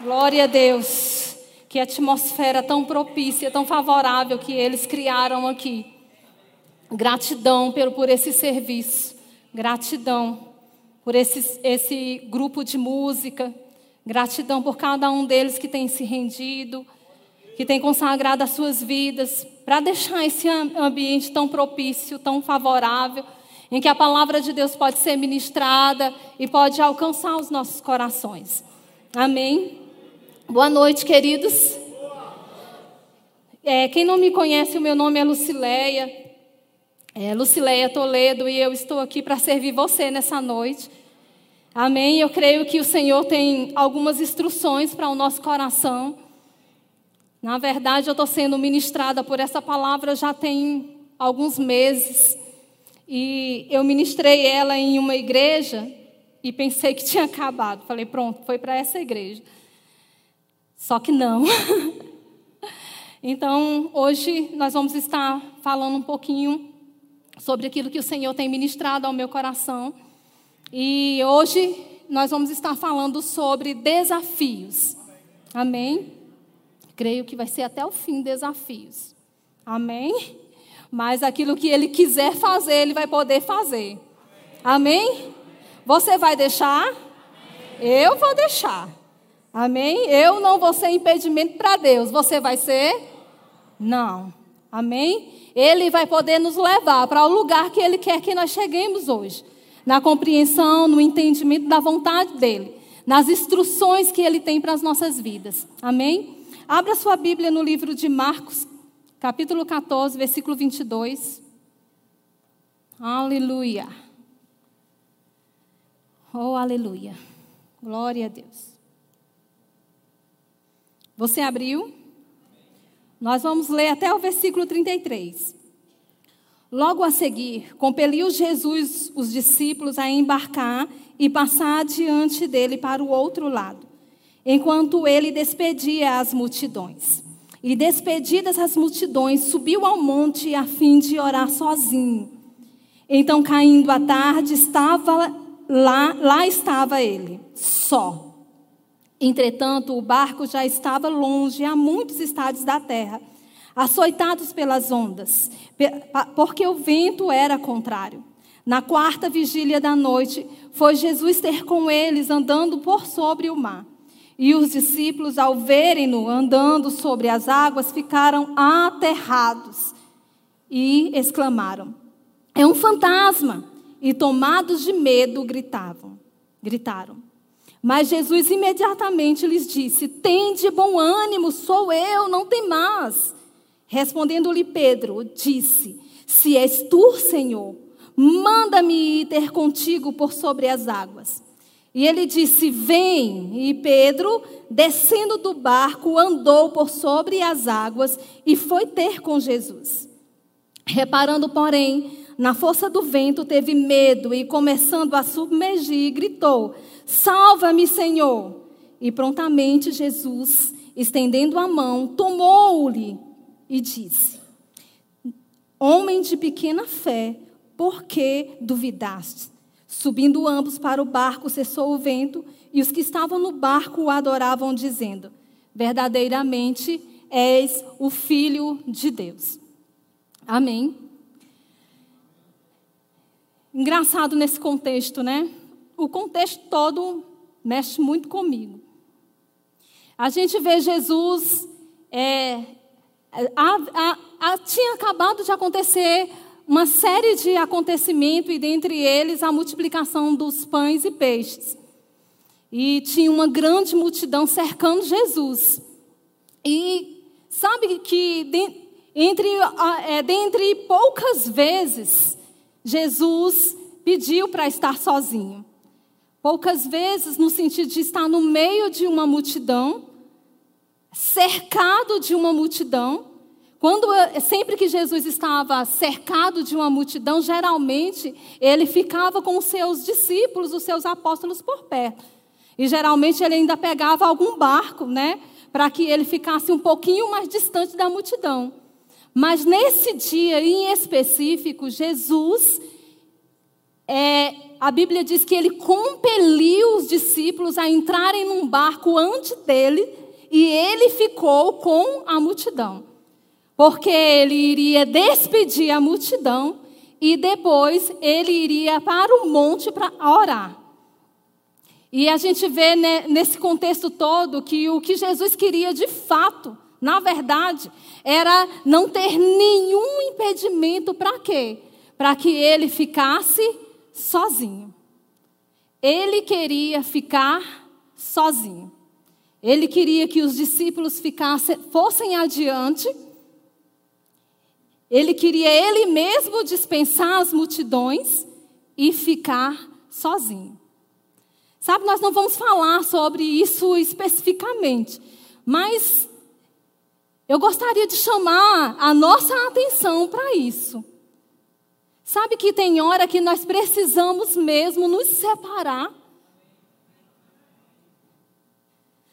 Glória a Deus. Que atmosfera tão propícia, tão favorável que eles criaram aqui. Gratidão pelo, por esse serviço. Gratidão por esse, esse grupo de música. Gratidão por cada um deles que tem se rendido, que tem consagrado as suas vidas para deixar esse ambiente tão propício, tão favorável, em que a palavra de Deus pode ser ministrada e pode alcançar os nossos corações. Amém? Boa noite, queridos. É, quem não me conhece, o meu nome é Lucileia. É, Lucileia Toledo e eu estou aqui para servir você nessa noite. Amém? Eu creio que o Senhor tem algumas instruções para o nosso coração. Na verdade, eu estou sendo ministrada por essa palavra já tem alguns meses. E eu ministrei ela em uma igreja e pensei que tinha acabado. Falei, pronto, foi para essa igreja. Só que não. então, hoje nós vamos estar falando um pouquinho sobre aquilo que o Senhor tem ministrado ao meu coração. E hoje nós vamos estar falando sobre desafios. Amém? Creio que vai ser até o fim desafios. Amém? Mas aquilo que ele quiser fazer, ele vai poder fazer. Amém? Você vai deixar? Eu vou deixar. Amém? Eu não vou ser impedimento para Deus. Você vai ser? Não. Amém? Ele vai poder nos levar para o lugar que Ele quer que nós cheguemos hoje. Na compreensão, no entendimento da vontade dEle. Nas instruções que Ele tem para as nossas vidas. Amém? Abra sua Bíblia no livro de Marcos, capítulo 14, versículo 22. Aleluia. Oh, aleluia. Glória a Deus. Você abriu? Nós vamos ler até o versículo 33. Logo a seguir, compeliu Jesus os discípulos a embarcar e passar adiante dele para o outro lado, enquanto ele despedia as multidões. E despedidas as multidões, subiu ao monte a fim de orar sozinho. Então, caindo a tarde, estava lá, lá estava ele, só. Entretanto, o barco já estava longe, a muitos estádios da terra, açoitados pelas ondas, porque o vento era contrário. Na quarta vigília da noite, foi Jesus ter com eles andando por sobre o mar. E os discípulos, ao verem-no andando sobre as águas, ficaram aterrados e exclamaram: É um fantasma! E tomados de medo, gritavam, gritaram. Mas Jesus imediatamente lhes disse: Tende bom ânimo, sou eu, não tem mais. Respondendo-lhe Pedro, disse: Se és tu, Senhor, manda-me ir ter contigo por sobre as águas. E ele disse: Vem. E Pedro, descendo do barco, andou por sobre as águas e foi ter com Jesus. Reparando, porém, na força do vento, teve medo e, começando a submergir, gritou: Salva-me, Senhor! E prontamente Jesus, estendendo a mão, tomou-lhe e disse: Homem de pequena fé, por que duvidaste? Subindo ambos para o barco, cessou o vento, e os que estavam no barco o adoravam, dizendo: Verdadeiramente és o Filho de Deus. Amém. Engraçado nesse contexto, né? O contexto todo mexe muito comigo. A gente vê Jesus. É, a, a, a, tinha acabado de acontecer uma série de acontecimentos, e dentre eles a multiplicação dos pães e peixes. E tinha uma grande multidão cercando Jesus. E sabe que de, entre, é, dentre poucas vezes Jesus pediu para estar sozinho. Poucas vezes, no sentido de estar no meio de uma multidão, cercado de uma multidão. Quando sempre que Jesus estava cercado de uma multidão, geralmente ele ficava com os seus discípulos, os seus apóstolos por perto. E geralmente ele ainda pegava algum barco, né, para que ele ficasse um pouquinho mais distante da multidão. Mas nesse dia em específico, Jesus é, a Bíblia diz que ele compeliu os discípulos a entrarem num barco antes dele e ele ficou com a multidão. Porque ele iria despedir a multidão e depois ele iria para o monte para orar. E a gente vê né, nesse contexto todo que o que Jesus queria de fato, na verdade, era não ter nenhum impedimento para quê? Para que ele ficasse sozinho. Ele queria ficar sozinho. Ele queria que os discípulos ficassem, fossem adiante. Ele queria ele mesmo dispensar as multidões e ficar sozinho. Sabe, nós não vamos falar sobre isso especificamente, mas eu gostaria de chamar a nossa atenção para isso. Sabe que tem hora que nós precisamos mesmo nos separar.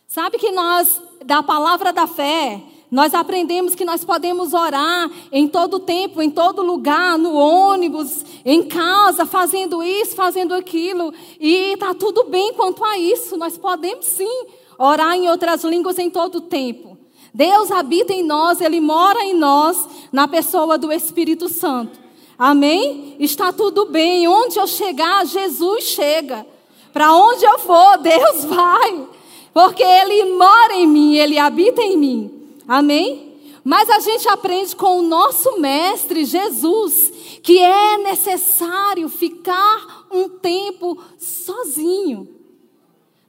Sabe que nós, da palavra da fé, nós aprendemos que nós podemos orar em todo tempo, em todo lugar, no ônibus, em casa, fazendo isso, fazendo aquilo, e está tudo bem quanto a isso. Nós podemos sim orar em outras línguas em todo tempo. Deus habita em nós, Ele mora em nós, na pessoa do Espírito Santo. Amém? Está tudo bem. Onde eu chegar, Jesus chega. Para onde eu for, Deus vai. Porque Ele mora em mim, Ele habita em mim. Amém? Mas a gente aprende com o nosso Mestre Jesus que é necessário ficar um tempo sozinho.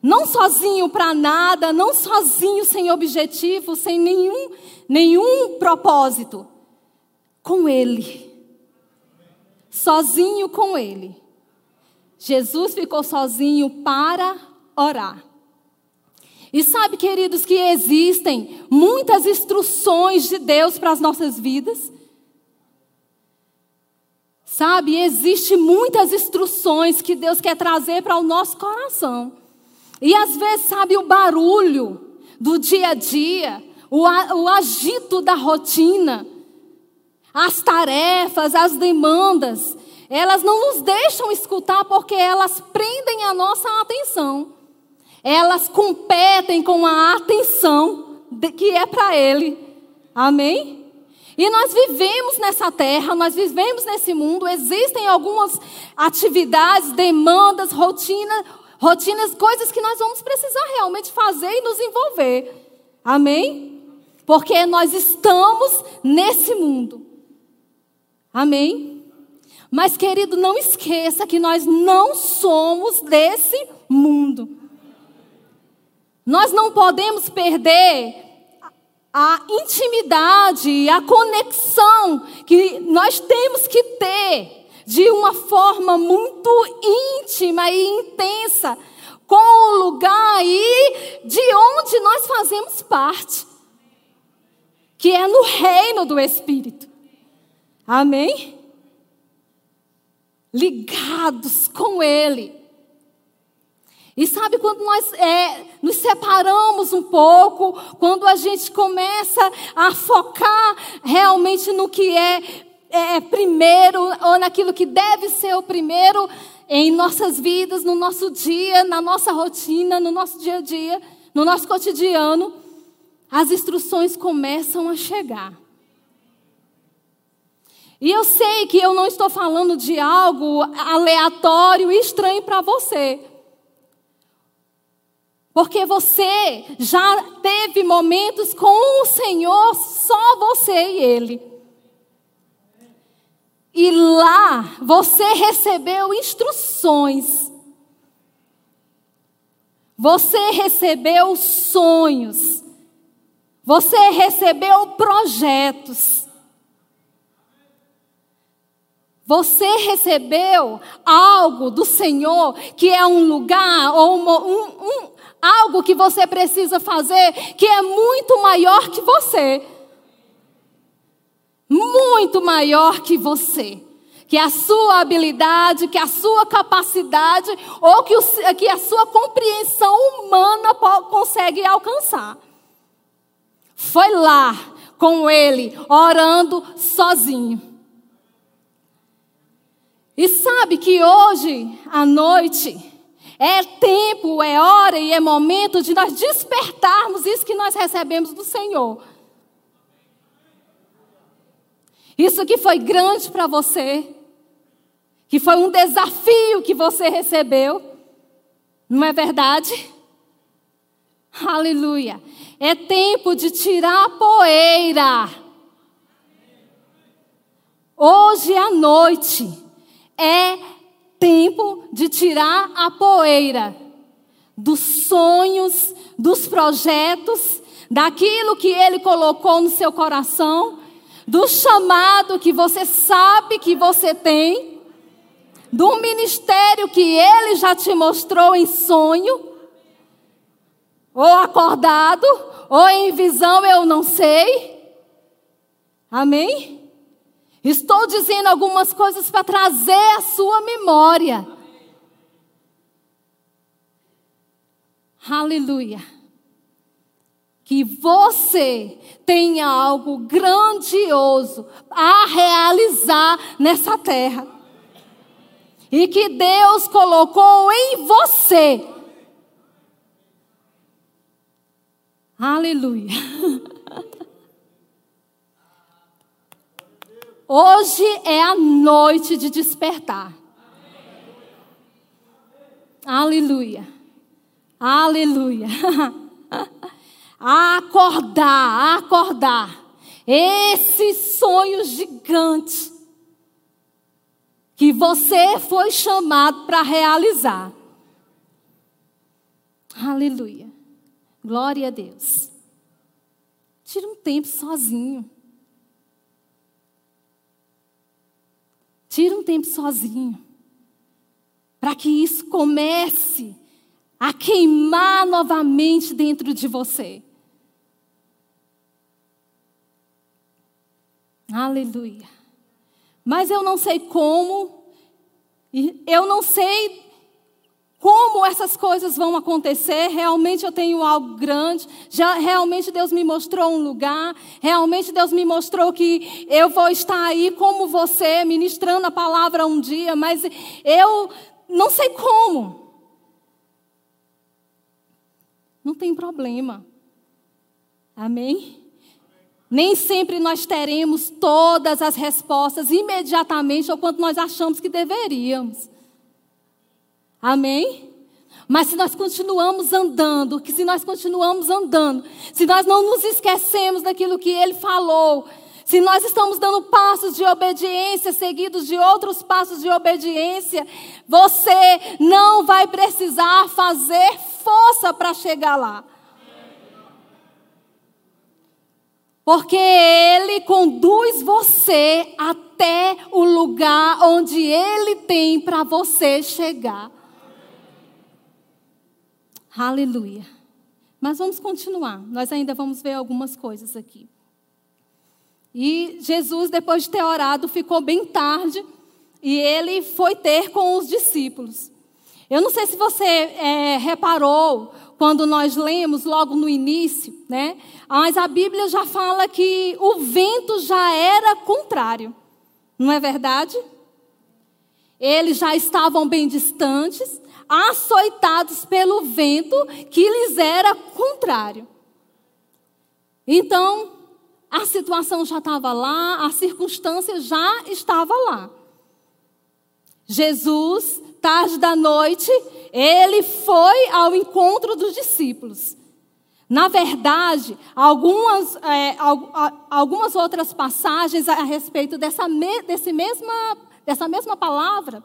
Não sozinho para nada, não sozinho sem objetivo, sem nenhum, nenhum propósito. Com Ele sozinho com ele. Jesus ficou sozinho para orar. E sabe, queridos, que existem muitas instruções de Deus para as nossas vidas? Sabe, existe muitas instruções que Deus quer trazer para o nosso coração. E às vezes, sabe, o barulho do dia a dia, o, o agito da rotina, as tarefas, as demandas, elas não nos deixam escutar porque elas prendem a nossa atenção. Elas competem com a atenção que é para Ele. Amém? E nós vivemos nessa terra, nós vivemos nesse mundo, existem algumas atividades, demandas, rotina, rotinas, coisas que nós vamos precisar realmente fazer e nos envolver. Amém? Porque nós estamos nesse mundo. Amém? Mas, querido, não esqueça que nós não somos desse mundo. Nós não podemos perder a intimidade, a conexão que nós temos que ter de uma forma muito íntima e intensa com o lugar e de onde nós fazemos parte, que é no reino do Espírito. Amém? Ligados com Ele. E sabe quando nós é, nos separamos um pouco, quando a gente começa a focar realmente no que é, é primeiro, ou naquilo que deve ser o primeiro em nossas vidas, no nosso dia, na nossa rotina, no nosso dia a dia, no nosso cotidiano, as instruções começam a chegar. E eu sei que eu não estou falando de algo aleatório e estranho para você. Porque você já teve momentos com o Senhor, só você e Ele. E lá você recebeu instruções. Você recebeu sonhos. Você recebeu projetos. Você recebeu algo do Senhor que é um lugar ou uma, um, um, algo que você precisa fazer que é muito maior que você. Muito maior que você. Que a sua habilidade, que a sua capacidade ou que, o, que a sua compreensão humana consegue alcançar. Foi lá com ele, orando sozinho E sabe que hoje à noite é tempo, é hora e é momento de nós despertarmos isso que nós recebemos do Senhor. Isso que foi grande para você, que foi um desafio que você recebeu, não é verdade? Aleluia. É tempo de tirar a poeira. Hoje à noite é tempo de tirar a poeira dos sonhos, dos projetos, daquilo que ele colocou no seu coração, do chamado que você sabe que você tem, do ministério que ele já te mostrou em sonho ou acordado, ou em visão, eu não sei. Amém? Estou dizendo algumas coisas para trazer a sua memória. Aleluia. Que você tenha algo grandioso a realizar nessa terra. E que Deus colocou em você Aleluia. Hoje é a noite de despertar. Aleluia. Aleluia. acordar, acordar. Esse sonho gigante que você foi chamado para realizar. Aleluia. Glória a Deus. Tira um tempo sozinho. Tira um tempo sozinho. Para que isso comece a queimar novamente dentro de você. Aleluia. Mas eu não sei como, eu não sei como essas coisas vão acontecer. Realmente eu tenho algo grande. Já realmente Deus me mostrou um lugar. Realmente Deus me mostrou que eu vou estar aí como você, ministrando a palavra um dia, mas eu não sei como. Não tem problema. Amém? Nem sempre nós teremos todas as respostas imediatamente ou quanto nós achamos que deveríamos. Amém? Mas se nós continuamos andando, que se nós continuamos andando, se nós não nos esquecemos daquilo que ele falou, se nós estamos dando passos de obediência seguidos de outros passos de obediência, você não vai precisar fazer força para chegar lá. Porque Ele conduz você até o lugar onde Ele tem para você chegar. Aleluia. Mas vamos continuar. Nós ainda vamos ver algumas coisas aqui. E Jesus, depois de ter orado, ficou bem tarde e ele foi ter com os discípulos. Eu não sei se você é, reparou quando nós lemos logo no início, né? Mas a Bíblia já fala que o vento já era contrário, não é verdade? Eles já estavam bem distantes, açoitados pelo vento que lhes era contrário. Então, a situação já estava lá, a circunstância já estava lá. Jesus, tarde da noite, ele foi ao encontro dos discípulos. Na verdade, algumas, é, algumas outras passagens a respeito dessa, desse mesma, dessa mesma palavra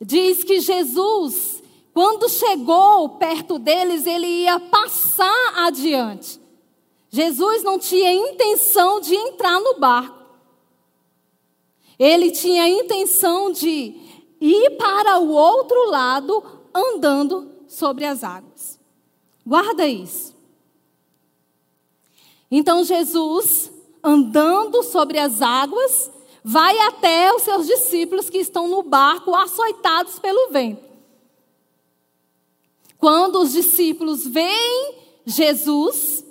Diz que Jesus, quando chegou perto deles, ele ia passar adiante. Jesus não tinha intenção de entrar no barco. Ele tinha intenção de ir para o outro lado andando sobre as águas. Guarda isso. Então Jesus, andando sobre as águas, vai até os seus discípulos que estão no barco açoitados pelo vento. Quando os discípulos veem Jesus,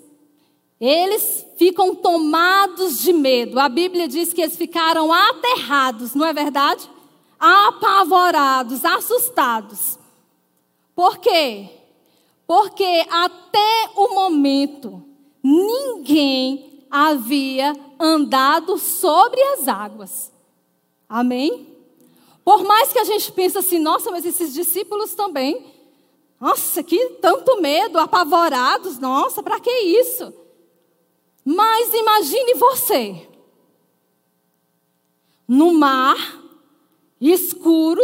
eles ficam tomados de medo. A Bíblia diz que eles ficaram aterrados, não é verdade? apavorados, assustados. Por quê? Porque até o momento ninguém havia andado sobre as águas. Amém? Por mais que a gente pense assim, nossa, mas esses discípulos também. Nossa, que tanto medo, apavorados. Nossa, para que isso? Mas imagine você no mar, escuro,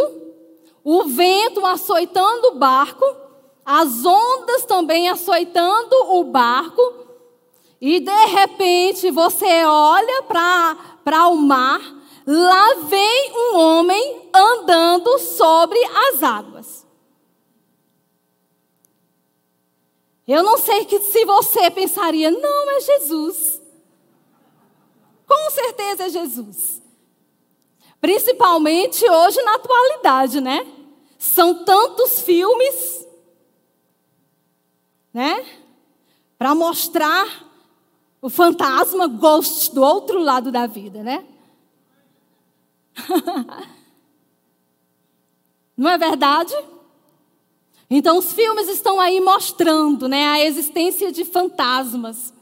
o vento açoitando o barco, as ondas também açoitando o barco, e de repente você olha para o mar, lá vem um homem andando sobre as águas. Eu não sei que se você pensaria, não, é Jesus. Com certeza é Jesus. Principalmente hoje na atualidade, né? São tantos filmes, né? Para mostrar o fantasma ghost do outro lado da vida, né? Não é verdade? Então os filmes estão aí mostrando, né, a existência de fantasmas.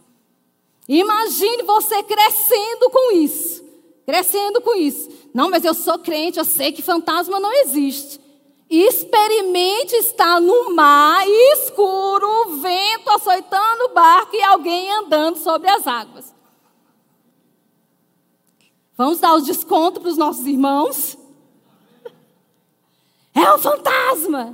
Imagine você crescendo com isso, crescendo com isso. Não, mas eu sou crente, eu sei que fantasma não existe. Experimente estar no mar escuro, vento açoitando o barco e alguém andando sobre as águas. Vamos dar os descontos para os nossos irmãos? É um fantasma.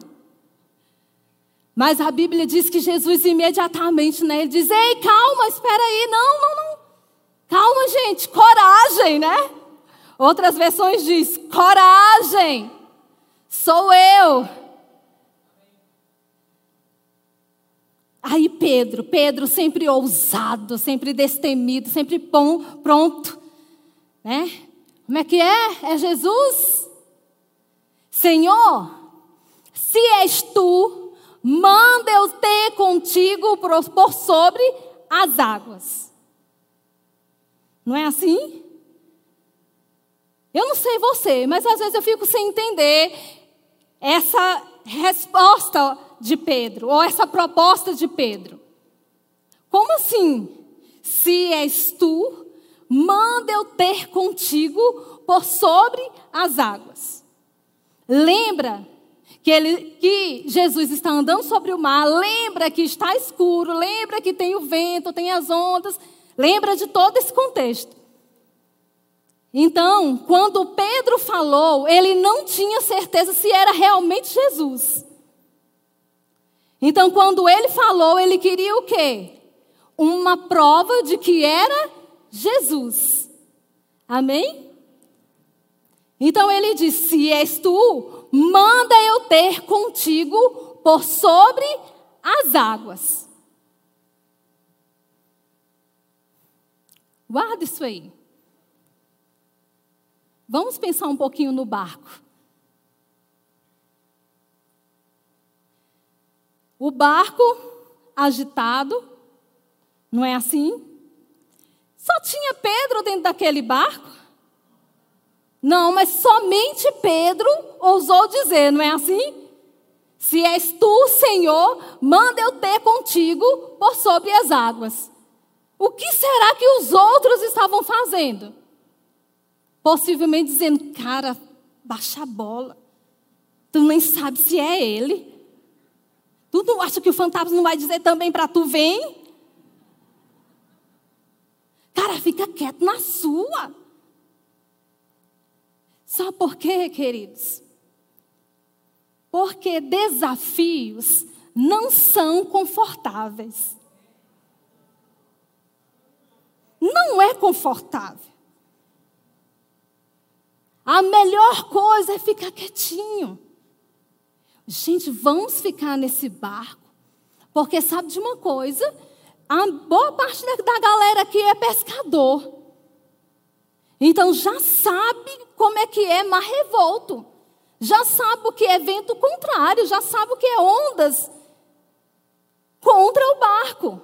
Mas a Bíblia diz que Jesus imediatamente, né? Ele diz: Ei, calma, espera aí. Não, não, não. Calma, gente, coragem, né? Outras versões diz: coragem, sou eu. Aí Pedro, Pedro sempre ousado, sempre destemido, sempre bom, pronto, né? Como é que é? É Jesus? Senhor, se és tu, manda eu ter contigo por sobre as águas. Não é assim? Eu não sei você, mas às vezes eu fico sem entender essa resposta de Pedro, ou essa proposta de Pedro. Como assim? Se és tu, manda eu ter contigo por sobre as águas. Lembra que, ele, que Jesus está andando sobre o mar, lembra que está escuro, lembra que tem o vento, tem as ondas, lembra de todo esse contexto. Então, quando Pedro falou, ele não tinha certeza se era realmente Jesus. Então, quando ele falou, ele queria o quê? Uma prova de que era Jesus. Amém? Então ele disse: Se és tu, manda eu ter contigo por sobre as águas. Guarda isso aí. Vamos pensar um pouquinho no barco. O barco agitado, não é assim? Só tinha Pedro dentro daquele barco? Não, mas somente Pedro ousou dizer, não é assim? Se és tu, Senhor, manda eu ter contigo por sobre as águas. O que será que os outros estavam fazendo? Possivelmente dizendo, cara, baixa a bola. Tu nem sabe se é ele. Tu não acha que o fantasma não vai dizer também para tu, vem? Cara, fica quieto na sua. Sabe por quê, queridos? Porque desafios não são confortáveis. Não é confortável. A melhor coisa é ficar quietinho. Gente, vamos ficar nesse barco, porque sabe de uma coisa? A boa parte da galera aqui é pescador. Então já sabe como é que é mar revolto. Já sabe o que é vento contrário, já sabe o que é ondas contra o barco.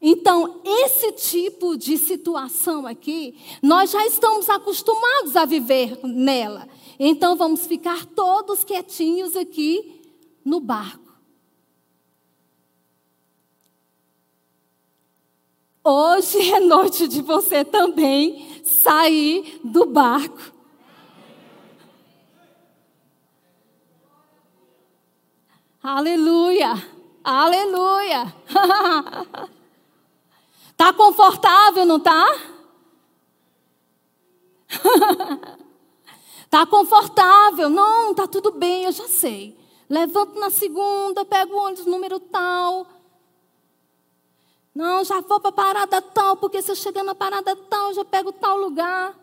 Então, esse tipo de situação aqui, nós já estamos acostumados a viver nela. Então vamos ficar todos quietinhos aqui no barco. Hoje é noite de você também sair do barco. Aleluia, aleluia. tá confortável, não tá? tá confortável? Não, tá tudo bem, eu já sei. Levanto na segunda, pego o ônibus número tal. Não, já vou para a parada tal, porque se eu chegar na parada tal, já pego tal lugar.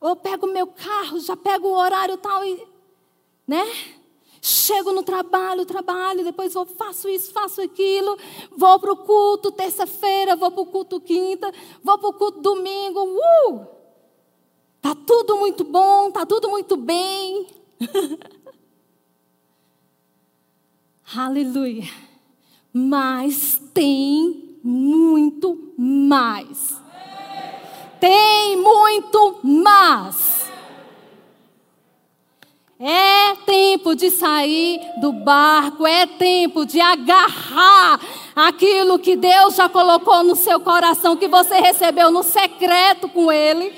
Ou pego meu carro, já pego o horário tal e, né? Chego no trabalho, trabalho, depois vou, faço isso, faço aquilo, vou para o culto terça-feira, vou para o culto quinta, vou para o culto domingo. Uh! Tá tudo muito bom, tá tudo muito bem. Aleluia. Mas tem muito mais. Tem muito mais. É tempo de sair do barco, é tempo de agarrar aquilo que Deus já colocou no seu coração, que você recebeu no secreto com Ele.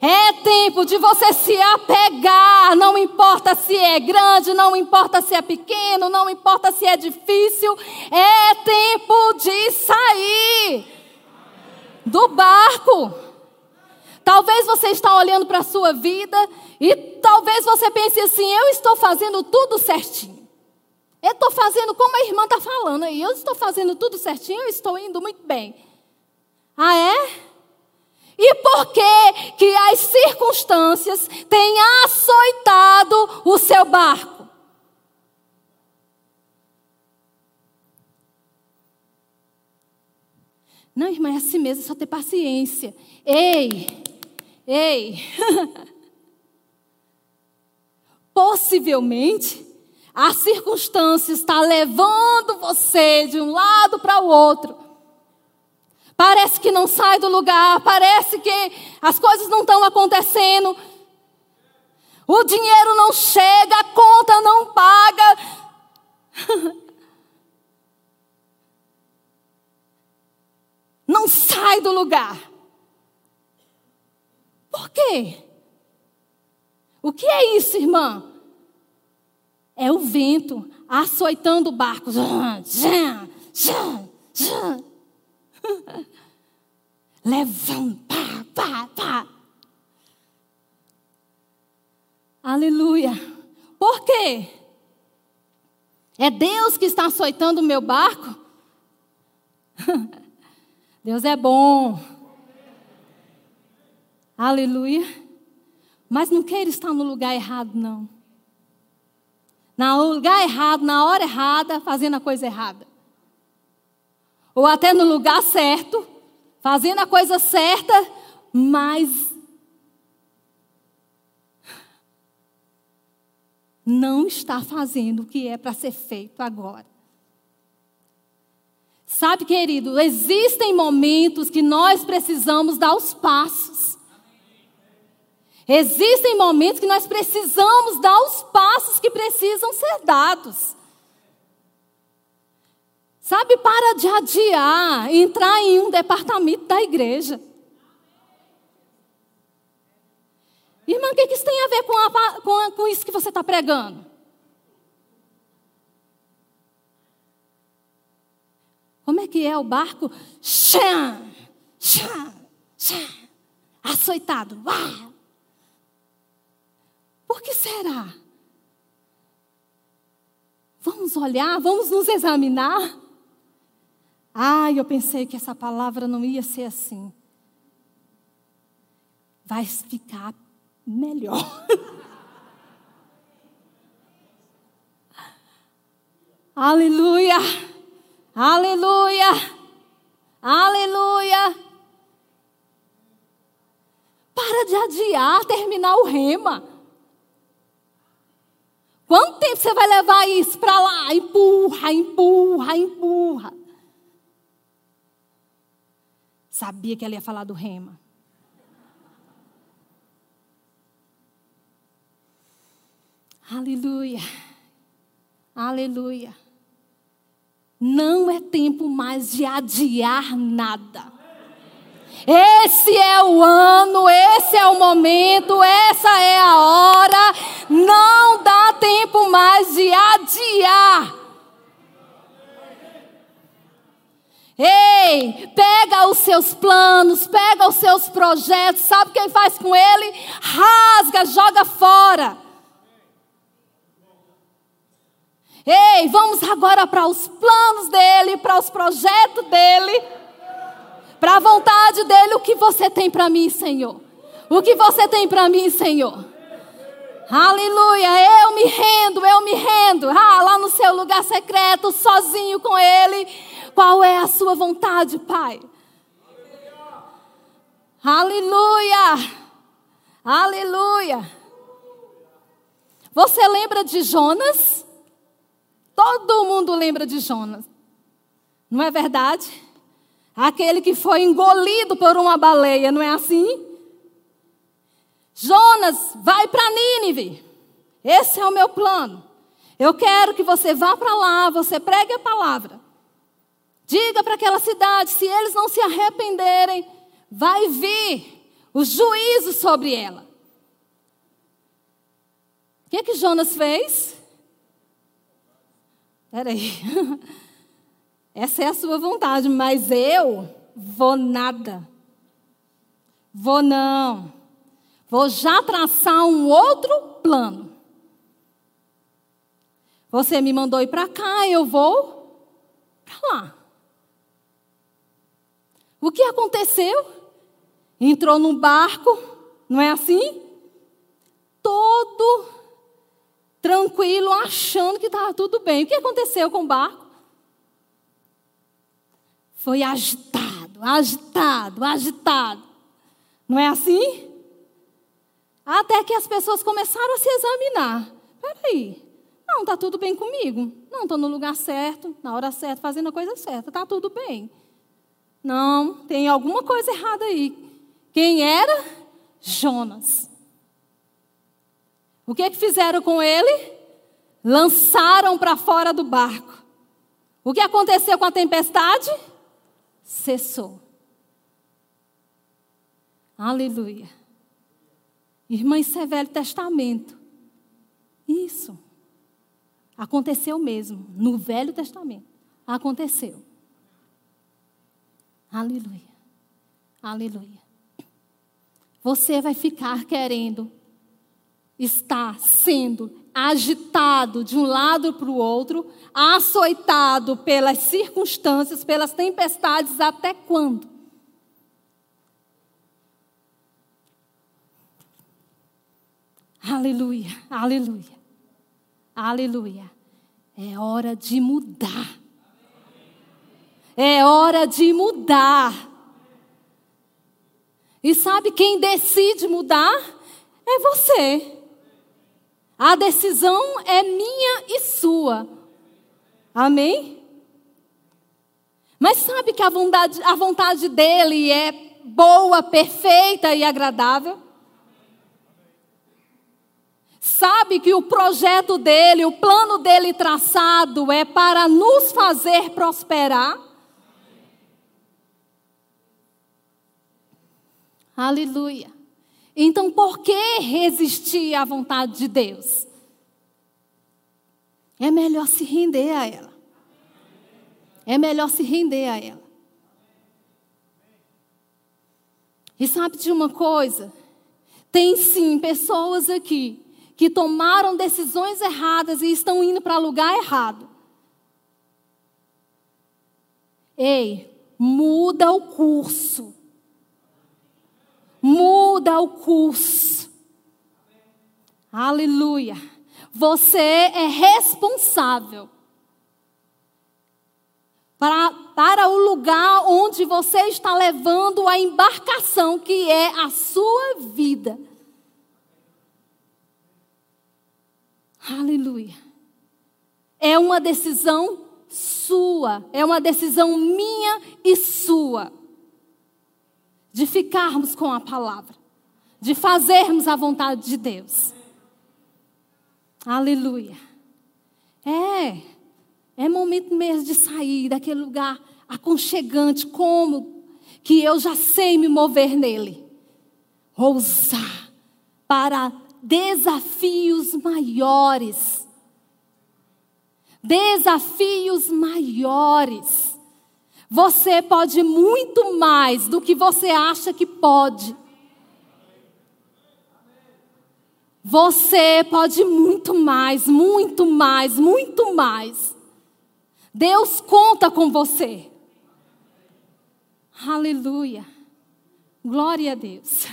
É tempo de você se apegar, não importa se é grande, não importa se é pequeno, não importa se é difícil, é tempo de sair do barco. Talvez você está olhando para a sua vida e talvez você pense assim: eu estou fazendo tudo certinho. Eu estou fazendo como a irmã está falando aí. Eu estou fazendo tudo certinho, eu estou indo muito bem. Ah, é? E por que, que as circunstâncias têm açoitado o seu barco? Não, irmã, é assim mesmo, é só ter paciência. Ei, Ei, possivelmente a circunstância está levando você de um lado para o outro. Parece que não sai do lugar, parece que as coisas não estão acontecendo. O dinheiro não chega, a conta não paga. Não sai do lugar. Por quê? O que é isso, irmã? É o vento açoitando o barco. Levanta, pá, pá. Aleluia. Por quê? É Deus que está açoitando o meu barco? Deus é bom. Aleluia. Mas não queira estar no lugar errado, não. No lugar errado, na hora errada, fazendo a coisa errada. Ou até no lugar certo, fazendo a coisa certa, mas não está fazendo o que é para ser feito agora. Sabe, querido, existem momentos que nós precisamos dar os passos. Existem momentos que nós precisamos dar os passos que precisam ser dados. Sabe, para de adiar entrar em um departamento da igreja. Irmã, o que isso tem a ver com, a, com, a, com isso que você está pregando? Como é que é o barco? Chã, chã, chã, açoitado. Uau! Por que será? Vamos olhar, vamos nos examinar. Ah, eu pensei que essa palavra não ia ser assim. Vai ficar melhor. Aleluia! Aleluia! Aleluia! Para de adiar terminar o rema. Quanto tempo você vai levar isso para lá? Empurra, empurra, empurra. Sabia que ela ia falar do rema. Aleluia. Aleluia. Não é tempo mais de adiar nada. Esse é o ano, esse é o momento, essa é a hora. Não dá tempo mais de adiar. Ei, pega os seus planos, pega os seus projetos, sabe o que ele faz com ele? Rasga, joga fora. Ei, vamos agora para os planos dele, para os projetos dele, para a vontade dele. O que você tem para mim, Senhor? O que você tem para mim, Senhor? Aleluia, eu me rendo, eu me rendo. Ah, lá no seu lugar secreto, sozinho com Ele. Qual é a sua vontade, Pai? Aleluia, aleluia. Você lembra de Jonas? Todo mundo lembra de Jonas. Não é verdade? Aquele que foi engolido por uma baleia, não é assim? Jonas, vai para Nínive. Esse é o meu plano. Eu quero que você vá para lá, você pregue a palavra. Diga para aquela cidade, se eles não se arrependerem, vai vir o juízo sobre ela. O que, que Jonas fez? Peraí. Essa é a sua vontade, mas eu vou nada. Vou não. Vou já traçar um outro plano. Você me mandou ir para cá, eu vou para lá. O que aconteceu? Entrou num barco, não é assim? Todo tranquilo, achando que estava tudo bem. O que aconteceu com o barco? Foi agitado, agitado, agitado. Não é assim? Até que as pessoas começaram a se examinar. Peraí, não, está tudo bem comigo. Não, estou no lugar certo, na hora certa, fazendo a coisa certa. Está tudo bem. Não, tem alguma coisa errada aí. Quem era? Jonas. O que, que fizeram com ele? Lançaram para fora do barco. O que aconteceu com a tempestade? Cessou. Aleluia. Irmã, isso é Velho Testamento. Isso. Aconteceu mesmo. No Velho Testamento. Aconteceu. Aleluia. Aleluia. Você vai ficar querendo está sendo agitado de um lado para o outro, açoitado pelas circunstâncias, pelas tempestades, até quando? Aleluia, aleluia, aleluia. É hora de mudar. É hora de mudar. E sabe quem decide mudar? É você. A decisão é minha e sua. Amém? Mas sabe que a vontade, a vontade dele é boa, perfeita e agradável? Sabe que o projeto dele, o plano dele traçado é para nos fazer prosperar? Aleluia. Então, por que resistir à vontade de Deus? É melhor se render a ela. É melhor se render a ela. E sabe de uma coisa? Tem sim pessoas aqui que tomaram decisões erradas e estão indo para lugar errado. Ei, muda o curso muda o curso. Aleluia. Você é responsável para, para o lugar onde você está levando a embarcação, que é a sua vida. Aleluia. É uma decisão sua, é uma decisão minha e sua de ficarmos com a palavra, de fazermos a vontade de Deus. Aleluia. É, é momento mesmo de sair daquele lugar aconchegante, como que eu já sei me mover nele. Ousar para desafios maiores. Desafios maiores. Você pode muito mais do que você acha que pode. Você pode muito mais, muito mais, muito mais. Deus conta com você. Aleluia. Glória a Deus.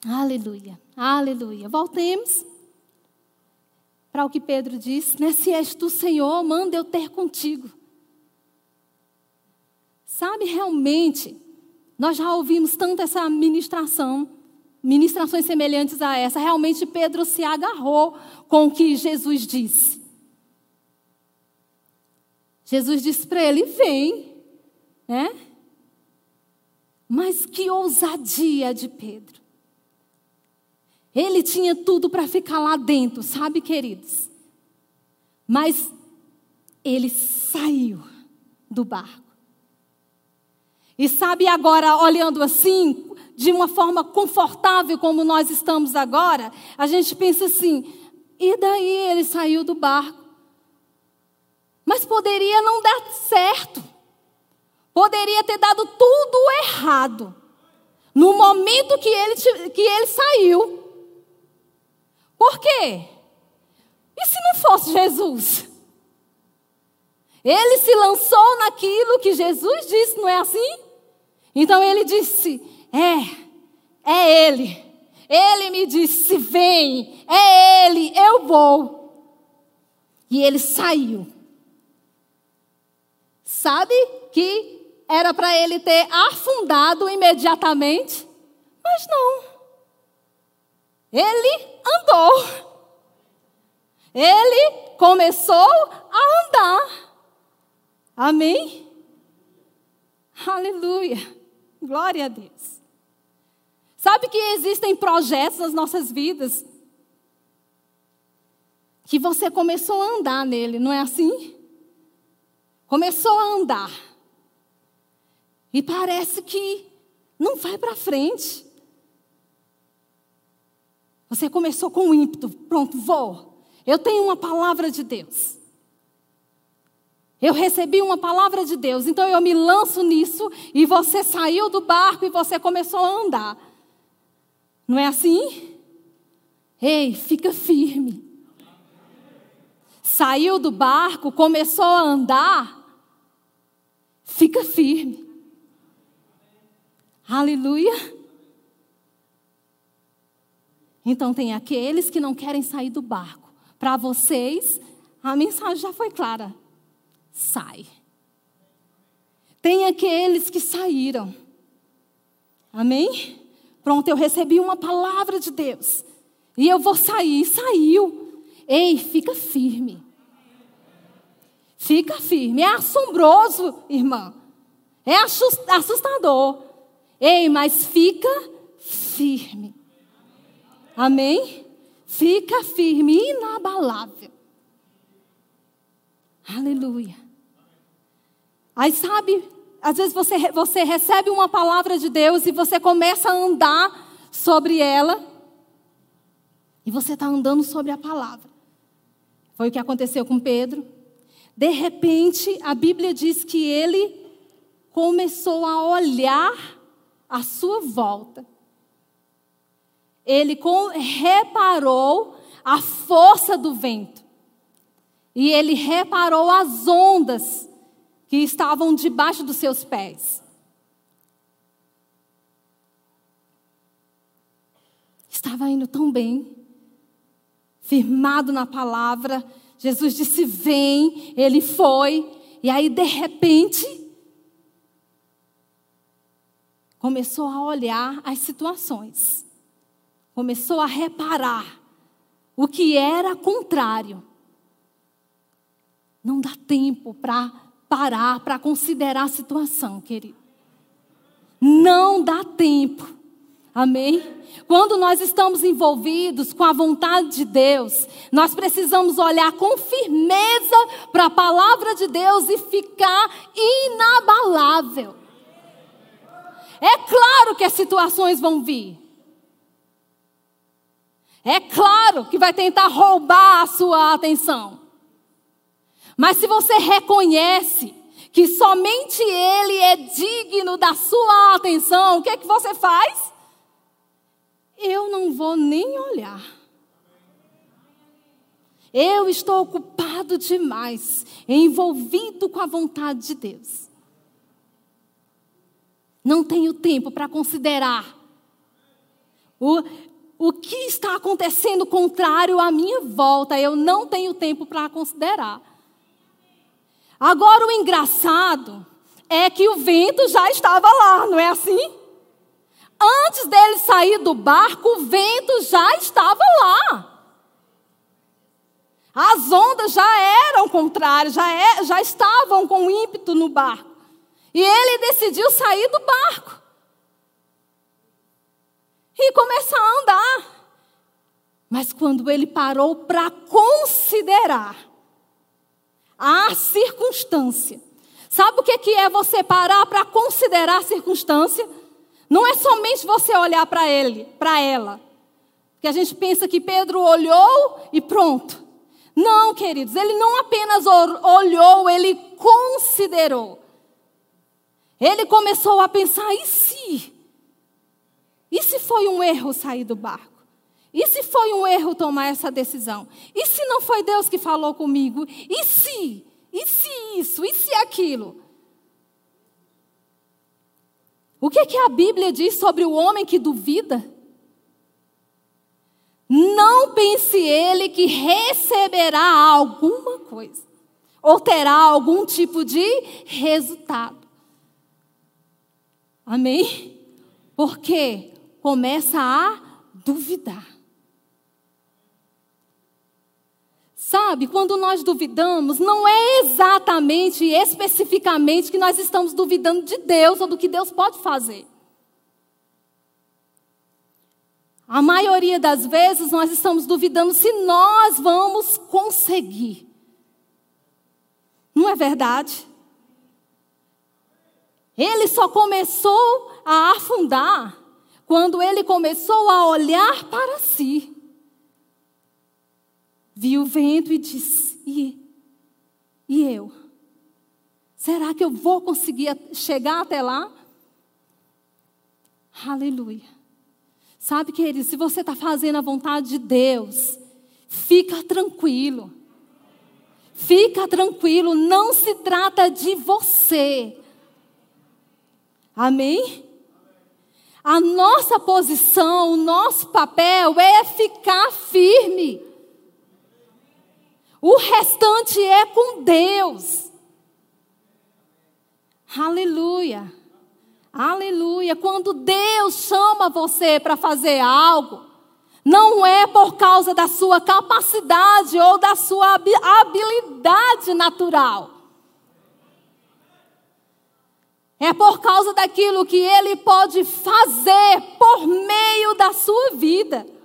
aleluia. Aleluia. Voltemos para o que Pedro disse, né? Se és tu, Senhor, manda eu ter contigo. Sabe, realmente, nós já ouvimos tanto essa ministração ministrações semelhantes a essa, realmente Pedro se agarrou com o que Jesus disse. Jesus disse para ele: Vem, né? Mas que ousadia de Pedro. Ele tinha tudo para ficar lá dentro, sabe, queridos? Mas ele saiu do barco. E sabe agora, olhando assim, de uma forma confortável como nós estamos agora, a gente pensa assim: e daí ele saiu do barco? Mas poderia não dar certo. Poderia ter dado tudo errado. No momento que ele, que ele saiu. Por quê? E se não fosse Jesus? Ele se lançou naquilo que Jesus disse, não é assim? Então ele disse: é, é Ele. Ele me disse: vem, é Ele, eu vou. E ele saiu. Sabe que era para ele ter afundado imediatamente? Mas não. Ele andou. Ele começou a andar. Amém? Aleluia. Glória a Deus. Sabe que existem projetos nas nossas vidas que você começou a andar nele, não é assim? Começou a andar. E parece que não vai para frente. Você começou com ímpeto, pronto, vou. Eu tenho uma palavra de Deus. Eu recebi uma palavra de Deus, então eu me lanço nisso e você saiu do barco e você começou a andar. Não é assim? Ei, fica firme. Saiu do barco, começou a andar. Fica firme. Aleluia. Então, tem aqueles que não querem sair do barco. Para vocês, a mensagem já foi clara: sai. Tem aqueles que saíram. Amém? Pronto, eu recebi uma palavra de Deus. E eu vou sair. Saiu. Ei, fica firme. Fica firme. É assombroso, irmã. É assustador. Ei, mas fica firme. Amém? Fica firme, inabalável. Aleluia. Aí sabe, às vezes você, você recebe uma palavra de Deus e você começa a andar sobre ela. E você está andando sobre a palavra. Foi o que aconteceu com Pedro. De repente, a Bíblia diz que ele começou a olhar à sua volta. Ele reparou a força do vento. E ele reparou as ondas que estavam debaixo dos seus pés. Estava indo tão bem, firmado na palavra. Jesus disse: Vem, ele foi, e aí de repente começou a olhar as situações, começou a reparar o que era contrário. Não dá tempo para parar para considerar a situação, querido. Não dá tempo. Amém? Quando nós estamos envolvidos com a vontade de Deus, nós precisamos olhar com firmeza para a palavra de Deus e ficar inabalável. É claro que as situações vão vir. É claro que vai tentar roubar a sua atenção. Mas se você reconhece que somente Ele é digno da sua atenção, o que é que você faz? Eu não vou nem olhar. Eu estou ocupado demais, envolvido com a vontade de Deus. Não tenho tempo para considerar o, o que está acontecendo contrário à minha volta. Eu não tenho tempo para considerar. Agora, o engraçado é que o vento já estava lá, não é assim? Antes dele sair do barco, o vento já estava lá. As ondas já eram contrárias, já, é, já estavam com ímpeto no barco. E ele decidiu sair do barco e começar a andar. Mas quando ele parou para considerar a circunstância, sabe o que é você parar para considerar a circunstância? Não é somente você olhar para ele, para ela. Que a gente pensa que Pedro olhou e pronto. Não, queridos, ele não apenas olhou, ele considerou. Ele começou a pensar: e se? E se foi um erro sair do barco? E se foi um erro tomar essa decisão? E se não foi Deus que falou comigo? E se? E se isso? E se aquilo? O que, é que a Bíblia diz sobre o homem que duvida? Não pense ele que receberá alguma coisa, ou terá algum tipo de resultado. Amém? Porque começa a duvidar. Sabe, quando nós duvidamos, não é exatamente e especificamente que nós estamos duvidando de Deus ou do que Deus pode fazer. A maioria das vezes nós estamos duvidando se nós vamos conseguir. Não é verdade? Ele só começou a afundar quando ele começou a olhar para si viu o vento e disse: E, e eu? Será que eu vou conseguir chegar até lá? Aleluia. Sabe, querido, se você está fazendo a vontade de Deus, fica tranquilo. Fica tranquilo, não se trata de você. Amém? A nossa posição, o nosso papel é ficar firme. O restante é com Deus. Aleluia. Aleluia. Quando Deus chama você para fazer algo, não é por causa da sua capacidade ou da sua habilidade natural. É por causa daquilo que Ele pode fazer por meio da sua vida.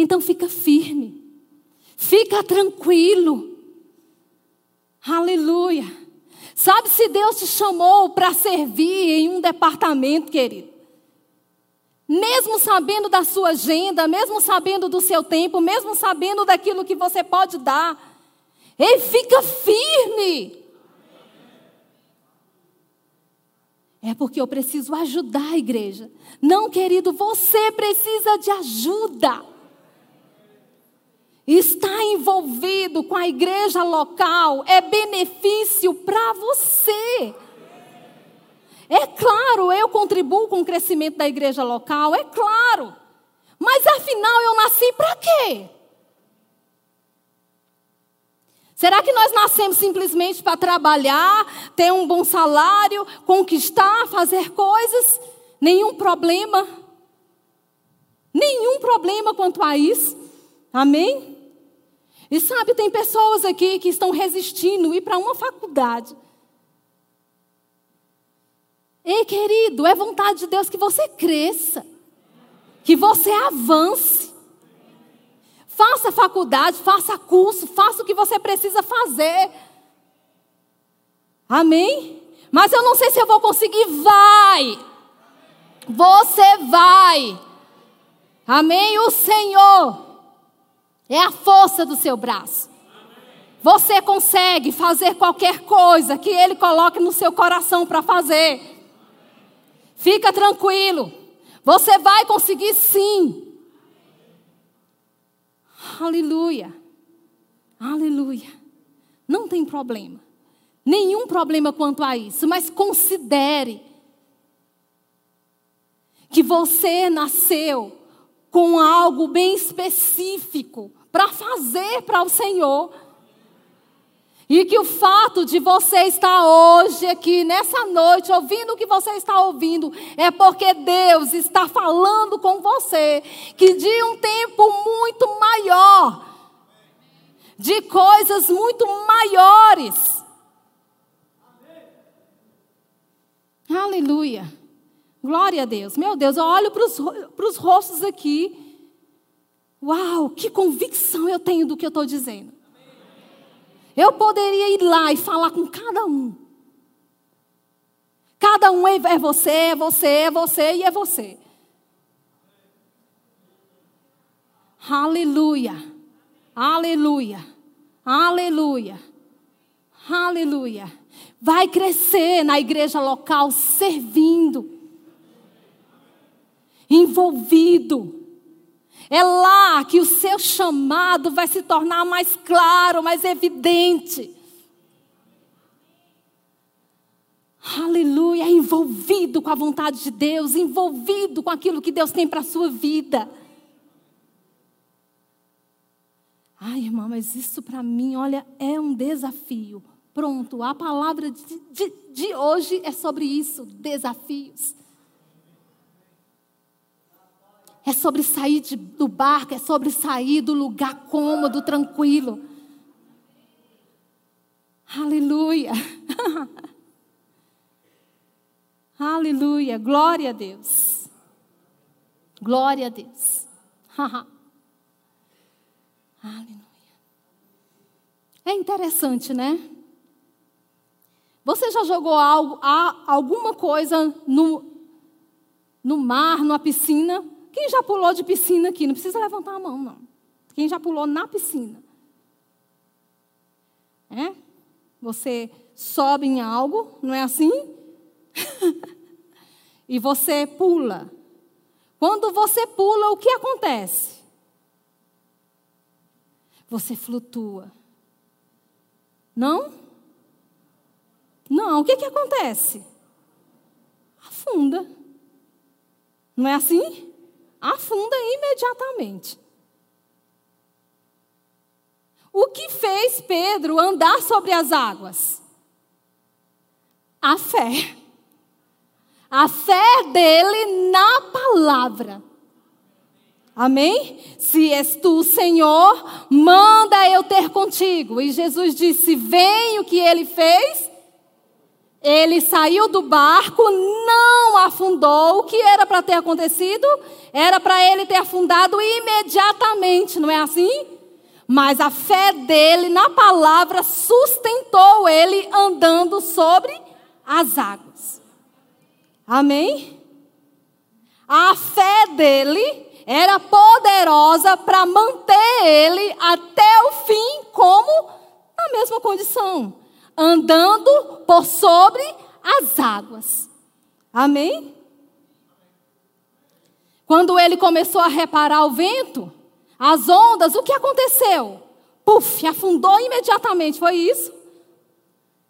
Então fica firme. Fica tranquilo. Aleluia. Sabe se Deus te chamou para servir em um departamento, querido? Mesmo sabendo da sua agenda, mesmo sabendo do seu tempo, mesmo sabendo daquilo que você pode dar, ei, fica firme. É porque eu preciso ajudar a igreja. Não, querido, você precisa de ajuda está envolvido com a igreja local é benefício para você. É claro, eu contribuo com o crescimento da igreja local, é claro. Mas afinal eu nasci para quê? Será que nós nascemos simplesmente para trabalhar, ter um bom salário, conquistar, fazer coisas? Nenhum problema. Nenhum problema quanto a isso. Amém? E sabe, tem pessoas aqui que estão resistindo ir para uma faculdade. Ei, querido, é vontade de Deus que você cresça, que você avance. Faça faculdade, faça curso, faça o que você precisa fazer. Amém? Mas eu não sei se eu vou conseguir. Vai! Você vai! Amém? O Senhor é a força do seu braço. Você consegue fazer qualquer coisa que Ele coloque no seu coração para fazer. Fica tranquilo. Você vai conseguir sim. Aleluia. Aleluia. Não tem problema. Nenhum problema quanto a isso, mas considere que você nasceu com algo bem específico para fazer para o Senhor. E que o fato de você estar hoje aqui, nessa noite, ouvindo o que você está ouvindo, é porque Deus está falando com você que de um tempo muito maior, de coisas muito maiores. Aleluia. Glória a Deus. Meu Deus, eu olho para os rostos aqui. Uau, que convicção eu tenho do que eu estou dizendo. Eu poderia ir lá e falar com cada um. Cada um é, é você, é você, é você e é você. Aleluia. Aleluia. Aleluia. Aleluia. Vai crescer na igreja local servindo. Envolvido é lá que o seu chamado vai se tornar mais claro, mais evidente. Aleluia, envolvido com a vontade de Deus, envolvido com aquilo que Deus tem para a sua vida. Ai, irmã, mas isso para mim, olha, é um desafio. Pronto, a palavra de, de, de hoje é sobre isso: desafios. É sobre sair de, do barco, é sobre sair do lugar cômodo, tranquilo. Aleluia. Aleluia. Glória a Deus. Glória a Deus. Aleluia. É interessante, né? Você já jogou algo, alguma coisa no, no mar, numa piscina? Quem já pulou de piscina aqui? Não precisa levantar a mão, não. Quem já pulou na piscina? É? Você sobe em algo, não é assim? e você pula. Quando você pula, o que acontece? Você flutua. Não? Não, o que, que acontece? Afunda. Não é assim? Afunda imediatamente. O que fez Pedro andar sobre as águas? A fé. A fé dele na palavra. Amém? Se és tu, Senhor, manda eu ter contigo. E Jesus disse: Vem o que ele fez. Ele saiu do barco, não afundou. O que era para ter acontecido? Era para ele ter afundado imediatamente, não é assim? Mas a fé dele na palavra sustentou ele andando sobre as águas. Amém? A fé dele era poderosa para manter ele até o fim, como na mesma condição andando por sobre as águas. Amém? Quando ele começou a reparar o vento, as ondas, o que aconteceu? Puf, afundou imediatamente, foi isso?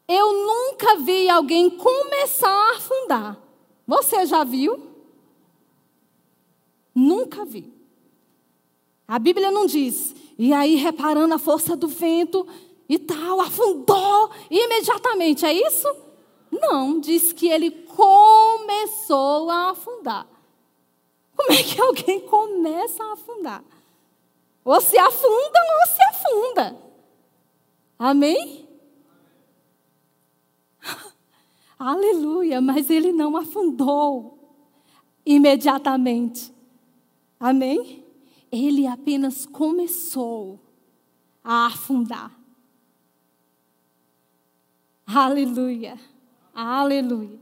Eu nunca vi alguém começar a afundar. Você já viu? Nunca vi. A Bíblia não diz. E aí, reparando a força do vento, e tal, afundou imediatamente, é isso? Não, diz que ele começou a afundar. Como é que alguém começa a afundar? Ou se afunda ou se afunda. Amém? Aleluia, mas ele não afundou imediatamente. Amém? Ele apenas começou a afundar. Aleluia. Aleluia.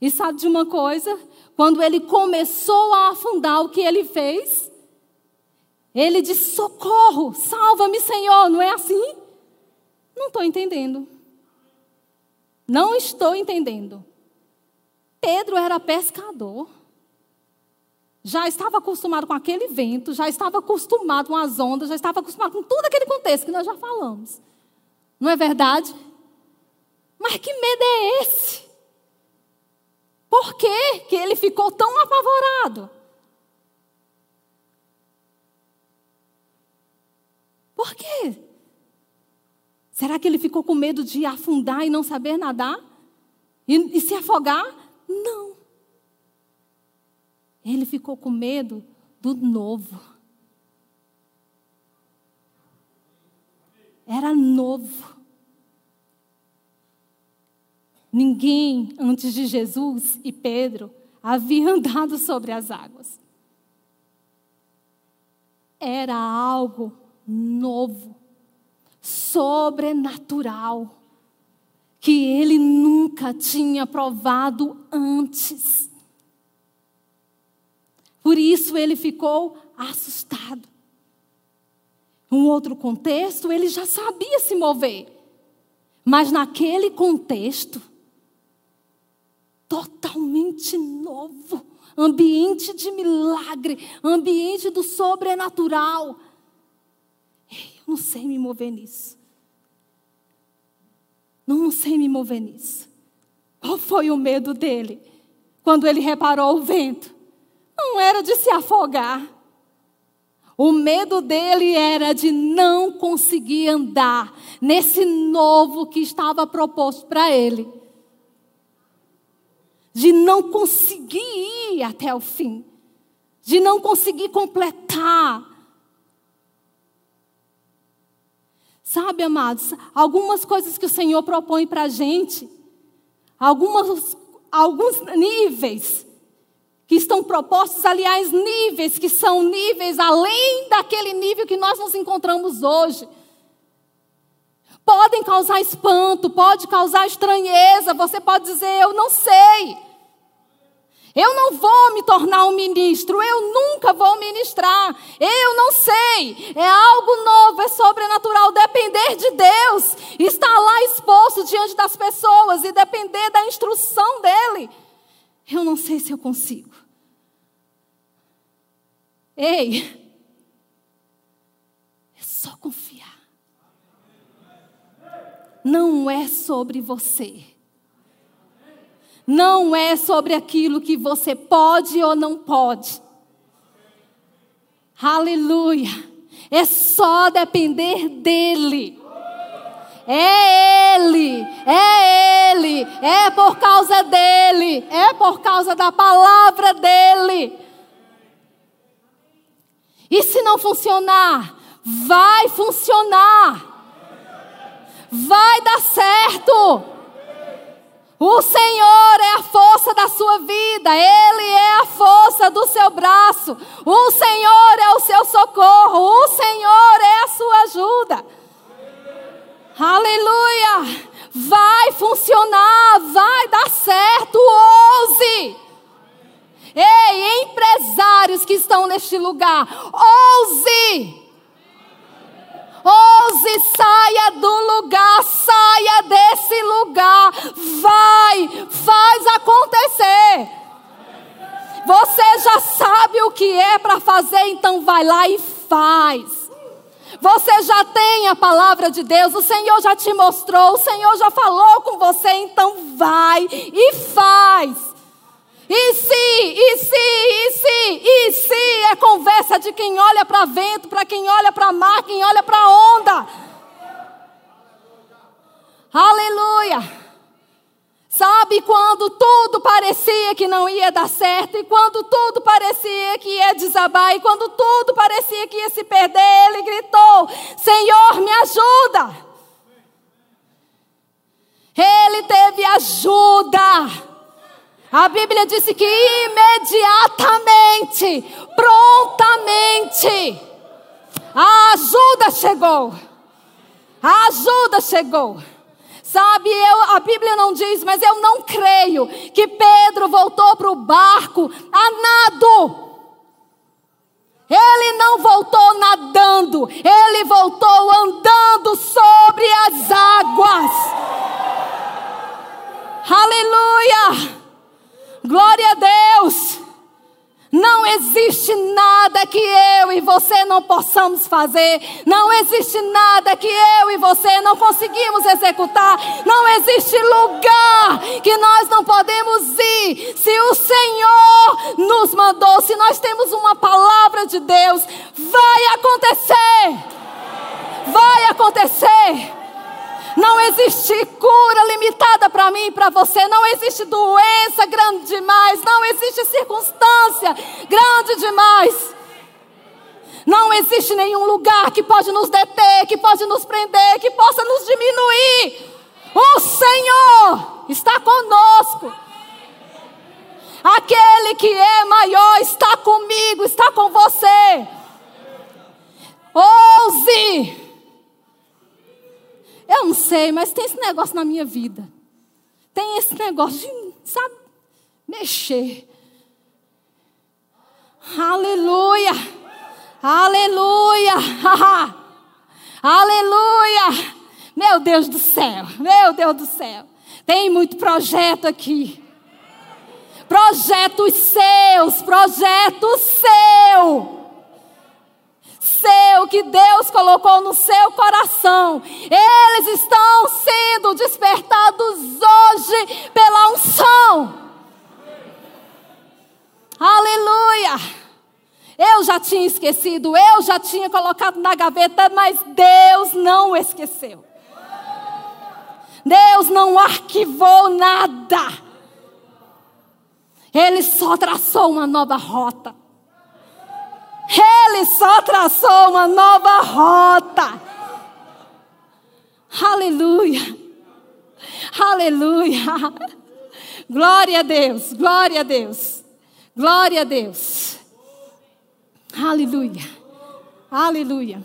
E sabe de uma coisa? Quando ele começou a afundar, o que ele fez? Ele disse: Socorro, salva-me, Senhor. Não é assim? Não estou entendendo. Não estou entendendo. Pedro era pescador. Já estava acostumado com aquele vento, já estava acostumado com as ondas, já estava acostumado com todo aquele contexto que nós já falamos. Não é verdade? Mas que medo é esse? Por que, que ele ficou tão apavorado? Por quê? Será que ele ficou com medo de afundar e não saber nadar? E, e se afogar? Não. Ele ficou com medo do novo. Era novo. Ninguém antes de Jesus e Pedro havia andado sobre as águas. Era algo novo sobrenatural que ele nunca tinha provado antes. Por isso ele ficou assustado. Um outro contexto, ele já sabia se mover. Mas naquele contexto, totalmente novo, ambiente de milagre, ambiente do sobrenatural não sei me mover nisso. Não sei me mover nisso. Qual foi o medo dele quando ele reparou o vento? Não era de se afogar. O medo dele era de não conseguir andar nesse novo que estava proposto para ele. De não conseguir ir até o fim. De não conseguir completar Sabe, amados, algumas coisas que o Senhor propõe para a gente, algumas, alguns níveis que estão propostos, aliás, níveis que são níveis além daquele nível que nós nos encontramos hoje. Podem causar espanto, pode causar estranheza, você pode dizer, eu não sei. Eu não vou me tornar um ministro, eu nunca vou ministrar, eu não sei. É algo novo, é sobrenatural. Depender de Deus, estar lá exposto diante das pessoas e depender da instrução dEle. Eu não sei se eu consigo. Ei, é só confiar. Não é sobre você não é sobre aquilo que você pode ou não pode. Aleluia. É só depender dEle. É Ele, é Ele, é por causa dEle, é por causa da palavra dEle. E se não funcionar, vai funcionar, vai dar certo. O Senhor é a força da sua vida, Ele é a força do seu braço, o Senhor é o seu socorro, o Senhor é a sua ajuda. Aleluia! Vai funcionar, vai dar certo, ouse. Ei, empresários que estão neste lugar, ouse. Ouse, saia do lugar, saia desse lugar. Vai, faz acontecer. Você já sabe o que é para fazer, então vai lá e faz. Você já tem a palavra de Deus, o Senhor já te mostrou, o Senhor já falou com você, então vai e faz. E se, e se, e se, e se é conversa de quem olha para vento, para quem olha para mar, quem olha para onda. Aleluia. Sabe quando tudo parecia que não ia dar certo, e quando tudo parecia que ia desabar, e quando tudo parecia que ia se perder, ele gritou: Senhor, me ajuda. Ele teve ajuda A Bíblia disse que imediatamente, prontamente, a ajuda chegou. A ajuda chegou. Sabe, eu, a Bíblia não diz, mas eu não creio que Pedro voltou para o barco a nado. Ele não voltou nadando, ele voltou andando sobre as águas. Aleluia! Glória a Deus! Não existe nada que eu e você não possamos fazer. Não existe nada que eu e você não conseguimos executar. Não existe lugar que nós não podemos ir. Se o Senhor nos mandou, se nós temos uma palavra de Deus, vai acontecer. Vai acontecer. Não existe cura limitada para mim e para você. Não existe doença grande demais. Não existe circunstância grande demais. Não existe nenhum lugar que pode nos deter, que pode nos prender, que possa nos diminuir. O Senhor está conosco. Aquele que é maior está comigo, está com você. Ouse eu não sei, mas tem esse negócio na minha vida. Tem esse negócio de, sabe, mexer. Aleluia! Aleluia! Aleluia! Meu Deus do céu, meu Deus do céu. Tem muito projeto aqui. Projetos seus, projeto seu seu que Deus colocou no seu coração, eles estão sendo despertados hoje pela unção. Aleluia! Eu já tinha esquecido, eu já tinha colocado na gaveta, mas Deus não esqueceu. Deus não arquivou nada. Ele só traçou uma nova rota. Ele só traçou uma nova rota. Aleluia. Aleluia. Glória a Deus, glória a Deus. Glória a Deus. Aleluia. Aleluia.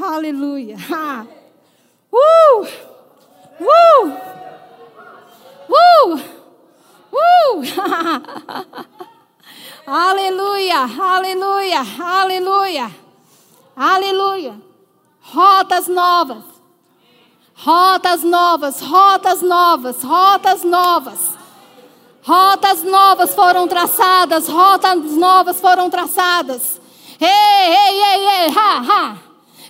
Aleluia. Uh! Uh! Uh! Uh! Aleluia, aleluia, aleluia, aleluia. Rotas novas, rotas novas, rotas novas, rotas novas. Rotas novas foram traçadas, rotas novas foram traçadas. Ei, ei, ei, ei, ha, ha.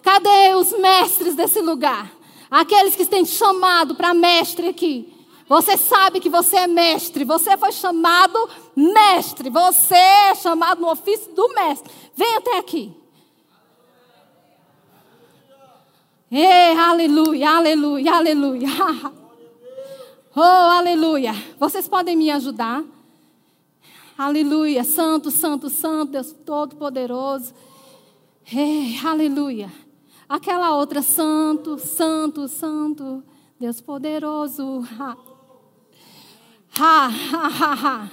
Cadê os mestres desse lugar? Aqueles que têm chamado para mestre aqui. Você sabe que você é mestre. Você foi chamado mestre. Você é chamado no ofício do mestre. Vem até aqui. Ei, aleluia, aleluia, aleluia. Oh, aleluia. Vocês podem me ajudar? Aleluia. Santo, santo, santo, Deus Todo-Poderoso. Ei, aleluia. Aquela outra, santo, santo, santo, Deus Poderoso. Ha, ha, ha, ha.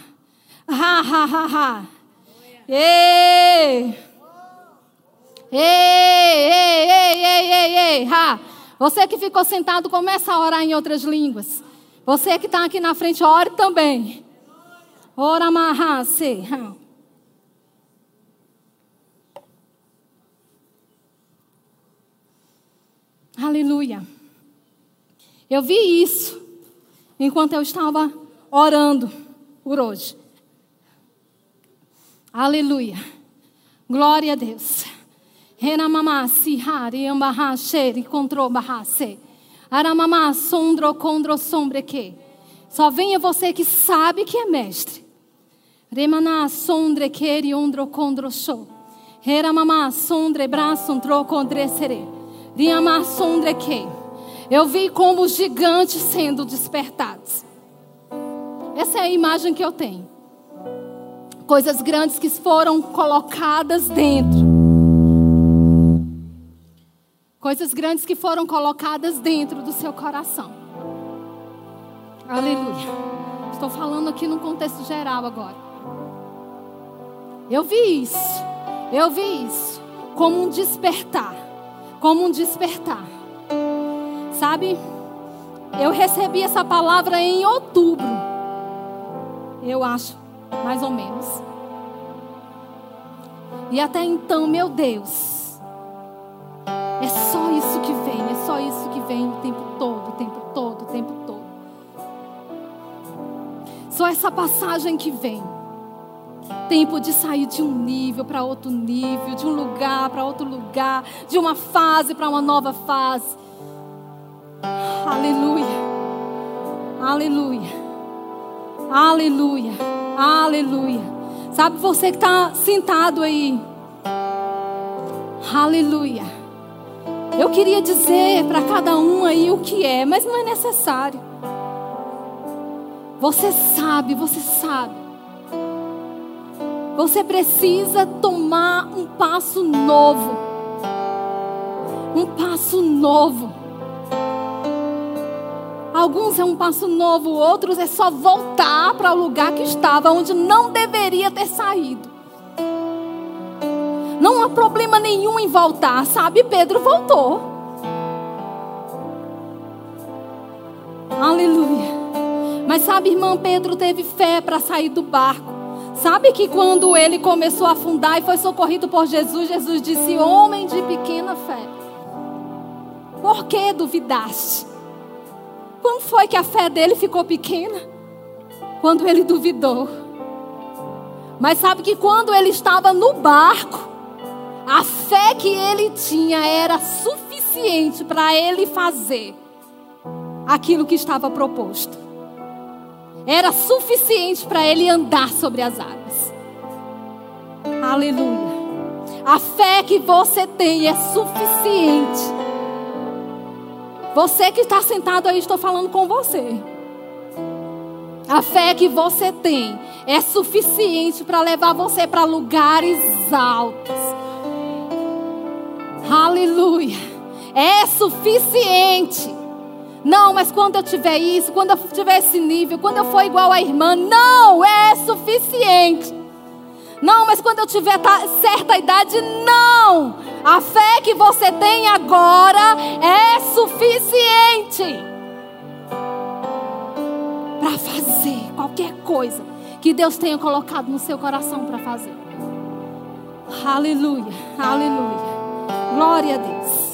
Ha, ha, ha, ha. Ei! Ei, ei, ei, ei, ei, ei, ha. Você que ficou sentado, começa a orar em outras línguas. Você que está aqui na frente, ore também. Ora, mahase. Aleluia. Eu vi isso enquanto eu estava orando por hoje. Aleluia. Glória a Deus. Renamamasi hari ambahashe encontrou bahase. Aramamá sondro condro que. Só venha você que sabe que é mestre. Remaná sondre queri ondro condro show. Heramamá sondre braço tro condresere. Riamá sondre que. Eu vi como gigantes sendo despertados. Essa é a imagem que eu tenho. Coisas grandes que foram colocadas dentro. Coisas grandes que foram colocadas dentro do seu coração. Aleluia. Estou falando aqui no contexto geral agora. Eu vi isso. Eu vi isso como um despertar. Como um despertar. Sabe? Eu recebi essa palavra em outubro. Eu acho, mais ou menos. E até então, meu Deus, é só isso que vem, é só isso que vem o tempo todo, o tempo todo, o tempo todo. Só essa passagem que vem. Tempo de sair de um nível para outro nível, de um lugar para outro lugar, de uma fase para uma nova fase. Aleluia. Aleluia. Aleluia. Aleluia. Sabe você que está sentado aí. Aleluia. Eu queria dizer para cada um aí o que é, mas não é necessário. Você sabe, você sabe. Você precisa tomar um passo novo. Um passo novo. Alguns é um passo novo, outros é só voltar para o lugar que estava, onde não deveria ter saído. Não há problema nenhum em voltar, sabe? Pedro voltou. Aleluia. Mas sabe, irmão, Pedro teve fé para sair do barco. Sabe que quando ele começou a afundar e foi socorrido por Jesus, Jesus disse: Homem de pequena fé, por que duvidaste? Quando foi que a fé dele ficou pequena? Quando ele duvidou. Mas sabe que quando ele estava no barco, a fé que ele tinha era suficiente para ele fazer aquilo que estava proposto. Era suficiente para ele andar sobre as águas. Aleluia. A fé que você tem é suficiente você que está sentado aí, estou falando com você. A fé que você tem é suficiente para levar você para lugares altos. Aleluia. É suficiente. Não, mas quando eu tiver isso, quando eu tiver esse nível, quando eu for igual a irmã, não é suficiente. Não, mas quando eu tiver certa idade, não. A fé que você tem agora é suficiente para fazer qualquer coisa que Deus tenha colocado no seu coração para fazer. Aleluia, aleluia. Glória a Deus.